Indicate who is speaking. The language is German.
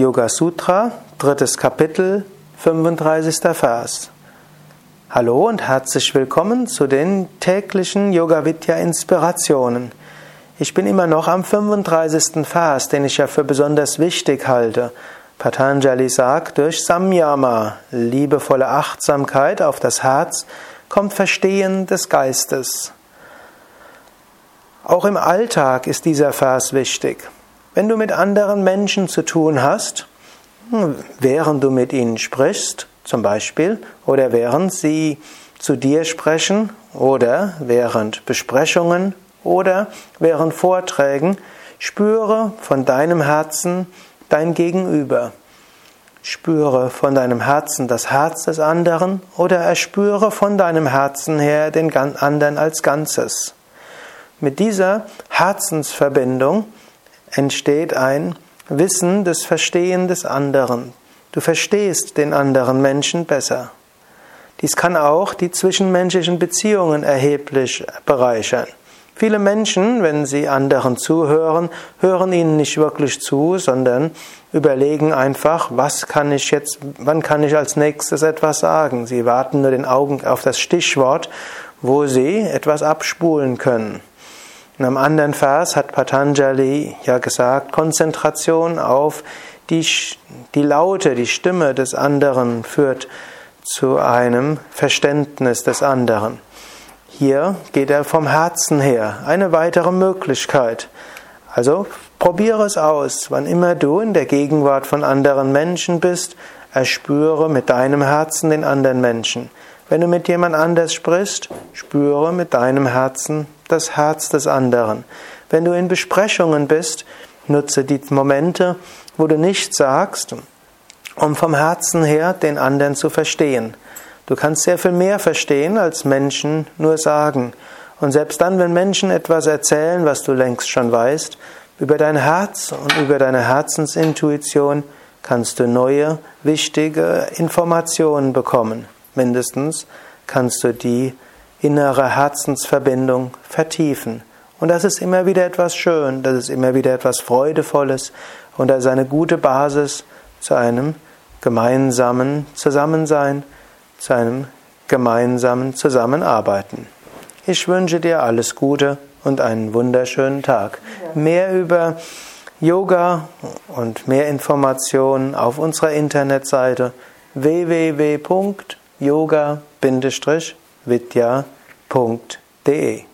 Speaker 1: Yoga Sutra, drittes Kapitel, 35. Vers. Hallo und herzlich willkommen zu den täglichen Yoga Vidya Inspirationen. Ich bin immer noch am 35. Vers, den ich ja für besonders wichtig halte. Patanjali sagt, durch Samyama, liebevolle Achtsamkeit auf das Herz, kommt Verstehen des Geistes. Auch im Alltag ist dieser Vers wichtig. Wenn du mit anderen Menschen zu tun hast, hm, während du mit ihnen sprichst, zum Beispiel, oder während sie zu dir sprechen, oder während Besprechungen, oder während Vorträgen, spüre von deinem Herzen dein Gegenüber. Spüre von deinem Herzen das Herz des anderen oder erspüre von deinem Herzen her den anderen als Ganzes. Mit dieser Herzensverbindung entsteht ein Wissen des Verstehen des anderen. Du verstehst den anderen Menschen besser. Dies kann auch die zwischenmenschlichen Beziehungen erheblich bereichern. Viele Menschen, wenn sie anderen zuhören, hören ihnen nicht wirklich zu, sondern überlegen einfach, was kann ich jetzt, wann kann ich als nächstes etwas sagen. Sie warten nur den Augen auf das Stichwort, wo sie etwas abspulen können. In einem anderen Vers hat Patanjali ja gesagt, Konzentration auf die, die Laute, die Stimme des anderen führt zu einem Verständnis des anderen. Hier geht er vom Herzen her, eine weitere Möglichkeit. Also probiere es aus, wann immer du in der Gegenwart von anderen Menschen bist, erspüre mit deinem Herzen den anderen Menschen. Wenn du mit jemand anders sprichst, spüre mit deinem Herzen das Herz des anderen. Wenn du in Besprechungen bist, nutze die Momente, wo du nichts sagst, um vom Herzen her den anderen zu verstehen. Du kannst sehr viel mehr verstehen, als Menschen nur sagen. Und selbst dann, wenn Menschen etwas erzählen, was du längst schon weißt, über dein Herz und über deine Herzensintuition kannst du neue, wichtige Informationen bekommen mindestens kannst du die innere Herzensverbindung vertiefen. Und das ist immer wieder etwas schön, das ist immer wieder etwas Freudevolles und das ist eine gute Basis zu einem gemeinsamen Zusammensein, zu einem gemeinsamen Zusammenarbeiten. Ich wünsche dir alles Gute und einen wunderschönen Tag. Mehr über Yoga und mehr Informationen auf unserer Internetseite www yoga-vidya.de